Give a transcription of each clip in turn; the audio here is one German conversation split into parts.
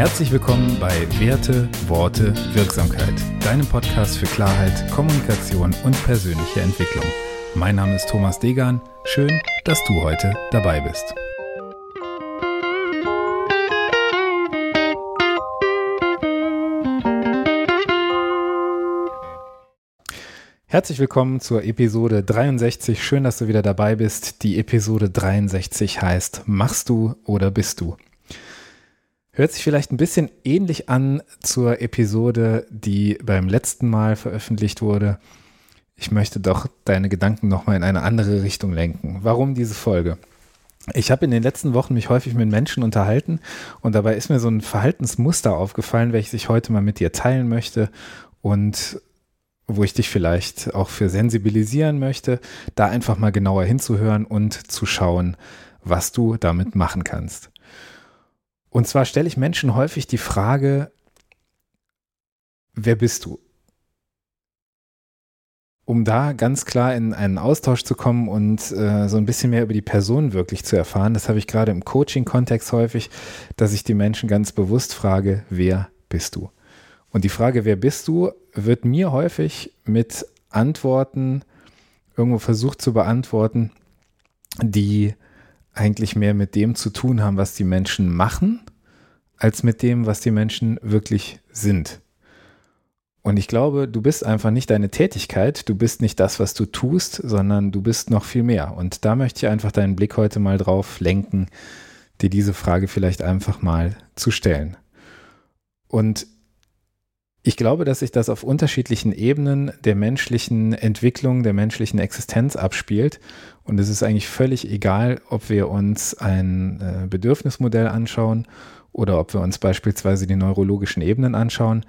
Herzlich willkommen bei Werte, Worte, Wirksamkeit, deinem Podcast für Klarheit, Kommunikation und persönliche Entwicklung. Mein Name ist Thomas Degan. Schön, dass du heute dabei bist. Herzlich willkommen zur Episode 63. Schön, dass du wieder dabei bist. Die Episode 63 heißt Machst du oder bist du? Hört sich vielleicht ein bisschen ähnlich an zur Episode, die beim letzten Mal veröffentlicht wurde. Ich möchte doch deine Gedanken nochmal in eine andere Richtung lenken. Warum diese Folge? Ich habe in den letzten Wochen mich häufig mit Menschen unterhalten und dabei ist mir so ein Verhaltensmuster aufgefallen, welches ich heute mal mit dir teilen möchte und wo ich dich vielleicht auch für sensibilisieren möchte, da einfach mal genauer hinzuhören und zu schauen, was du damit machen kannst. Und zwar stelle ich Menschen häufig die Frage, wer bist du? Um da ganz klar in einen Austausch zu kommen und äh, so ein bisschen mehr über die Person wirklich zu erfahren, das habe ich gerade im Coaching-Kontext häufig, dass ich die Menschen ganz bewusst frage, wer bist du? Und die Frage, wer bist du, wird mir häufig mit Antworten irgendwo versucht zu beantworten, die eigentlich mehr mit dem zu tun haben, was die Menschen machen, als mit dem, was die Menschen wirklich sind. Und ich glaube, du bist einfach nicht deine Tätigkeit, du bist nicht das, was du tust, sondern du bist noch viel mehr. Und da möchte ich einfach deinen Blick heute mal drauf lenken, dir diese Frage vielleicht einfach mal zu stellen. Und ich glaube, dass sich das auf unterschiedlichen Ebenen der menschlichen Entwicklung, der menschlichen Existenz abspielt. Und es ist eigentlich völlig egal, ob wir uns ein äh, Bedürfnismodell anschauen oder ob wir uns beispielsweise die neurologischen Ebenen anschauen.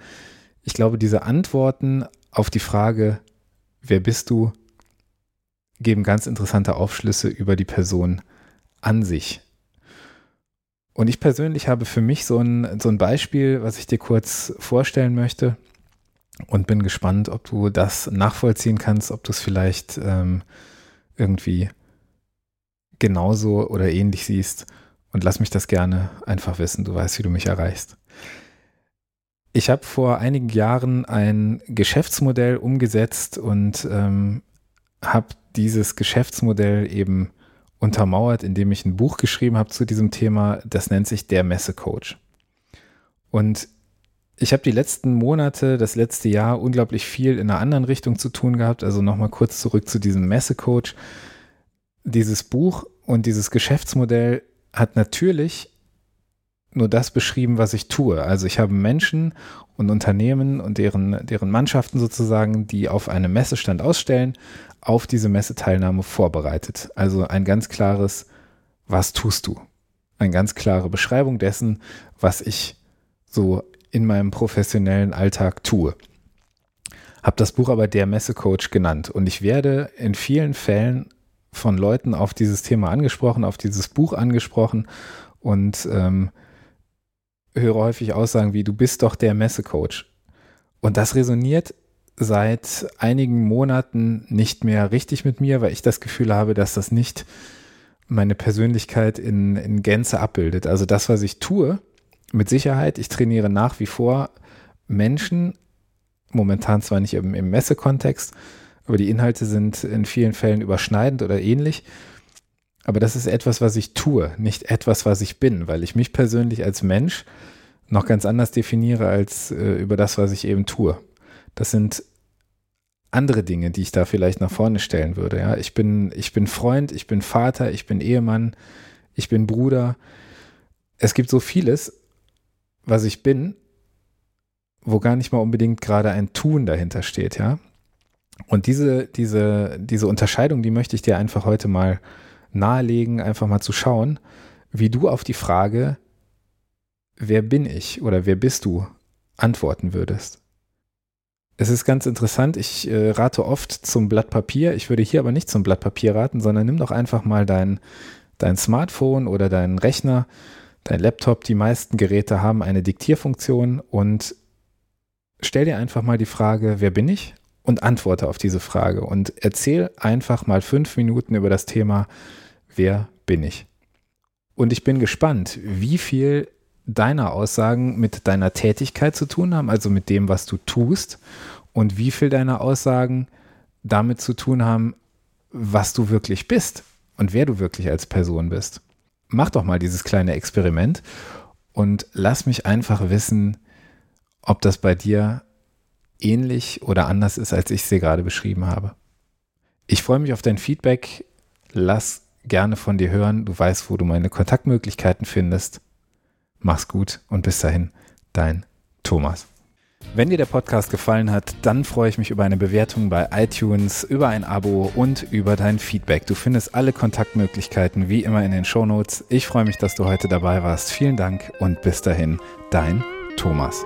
Ich glaube, diese Antworten auf die Frage, wer bist du, geben ganz interessante Aufschlüsse über die Person an sich. Und ich persönlich habe für mich so ein, so ein Beispiel, was ich dir kurz vorstellen möchte und bin gespannt, ob du das nachvollziehen kannst, ob du es vielleicht ähm, irgendwie genauso oder ähnlich siehst. Und lass mich das gerne einfach wissen. Du weißt, wie du mich erreichst. Ich habe vor einigen Jahren ein Geschäftsmodell umgesetzt und ähm, habe dieses Geschäftsmodell eben untermauert, indem ich ein Buch geschrieben habe zu diesem Thema. Das nennt sich Der Messecoach. Und ich habe die letzten Monate, das letzte Jahr unglaublich viel in einer anderen Richtung zu tun gehabt. Also nochmal kurz zurück zu diesem Messecoach. Dieses Buch und dieses Geschäftsmodell hat natürlich nur das beschrieben, was ich tue. Also ich habe Menschen und Unternehmen und deren, deren Mannschaften sozusagen, die auf einem Messestand ausstellen, auf diese Messeteilnahme vorbereitet. Also ein ganz klares, was tust du? Eine ganz klare Beschreibung dessen, was ich so in meinem professionellen Alltag tue. Habe das Buch aber der Messecoach genannt und ich werde in vielen Fällen von Leuten auf dieses Thema angesprochen, auf dieses Buch angesprochen und ähm, höre häufig Aussagen wie, du bist doch der Messecoach. Und das resoniert seit einigen Monaten nicht mehr richtig mit mir, weil ich das Gefühl habe, dass das nicht meine Persönlichkeit in, in Gänze abbildet. Also das, was ich tue, mit Sicherheit, ich trainiere nach wie vor Menschen, momentan zwar nicht im, im Messekontext, aber die Inhalte sind in vielen Fällen überschneidend oder ähnlich. Aber das ist etwas, was ich tue, nicht etwas, was ich bin, weil ich mich persönlich als Mensch noch ganz anders definiere als äh, über das, was ich eben tue. Das sind andere Dinge, die ich da vielleicht nach vorne stellen würde. Ja, ich bin, ich bin Freund, ich bin Vater, ich bin Ehemann, ich bin Bruder. Es gibt so vieles, was ich bin, wo gar nicht mal unbedingt gerade ein Tun dahinter steht, ja. Und diese, diese, diese Unterscheidung, die möchte ich dir einfach heute mal nahelegen, einfach mal zu schauen, wie du auf die Frage, wer bin ich oder wer bist du, antworten würdest. Es ist ganz interessant, ich äh, rate oft zum Blatt Papier. Ich würde hier aber nicht zum Blatt Papier raten, sondern nimm doch einfach mal dein, dein Smartphone oder deinen Rechner, dein Laptop. Die meisten Geräte haben eine Diktierfunktion und stell dir einfach mal die Frage, wer bin ich? Und antworte auf diese Frage und erzähl einfach mal fünf Minuten über das Thema, wer bin ich? Und ich bin gespannt, wie viel deiner Aussagen mit deiner Tätigkeit zu tun haben, also mit dem, was du tust, und wie viel deiner Aussagen damit zu tun haben, was du wirklich bist und wer du wirklich als Person bist. Mach doch mal dieses kleine Experiment und lass mich einfach wissen, ob das bei dir ähnlich oder anders ist, als ich dir gerade beschrieben habe. Ich freue mich auf dein Feedback. Lass gerne von dir hören. Du weißt, wo du meine Kontaktmöglichkeiten findest. Mach's gut und bis dahin, dein Thomas. Wenn dir der Podcast gefallen hat, dann freue ich mich über eine Bewertung bei iTunes, über ein Abo und über dein Feedback. Du findest alle Kontaktmöglichkeiten wie immer in den Shownotes. Ich freue mich, dass du heute dabei warst. Vielen Dank und bis dahin, dein Thomas.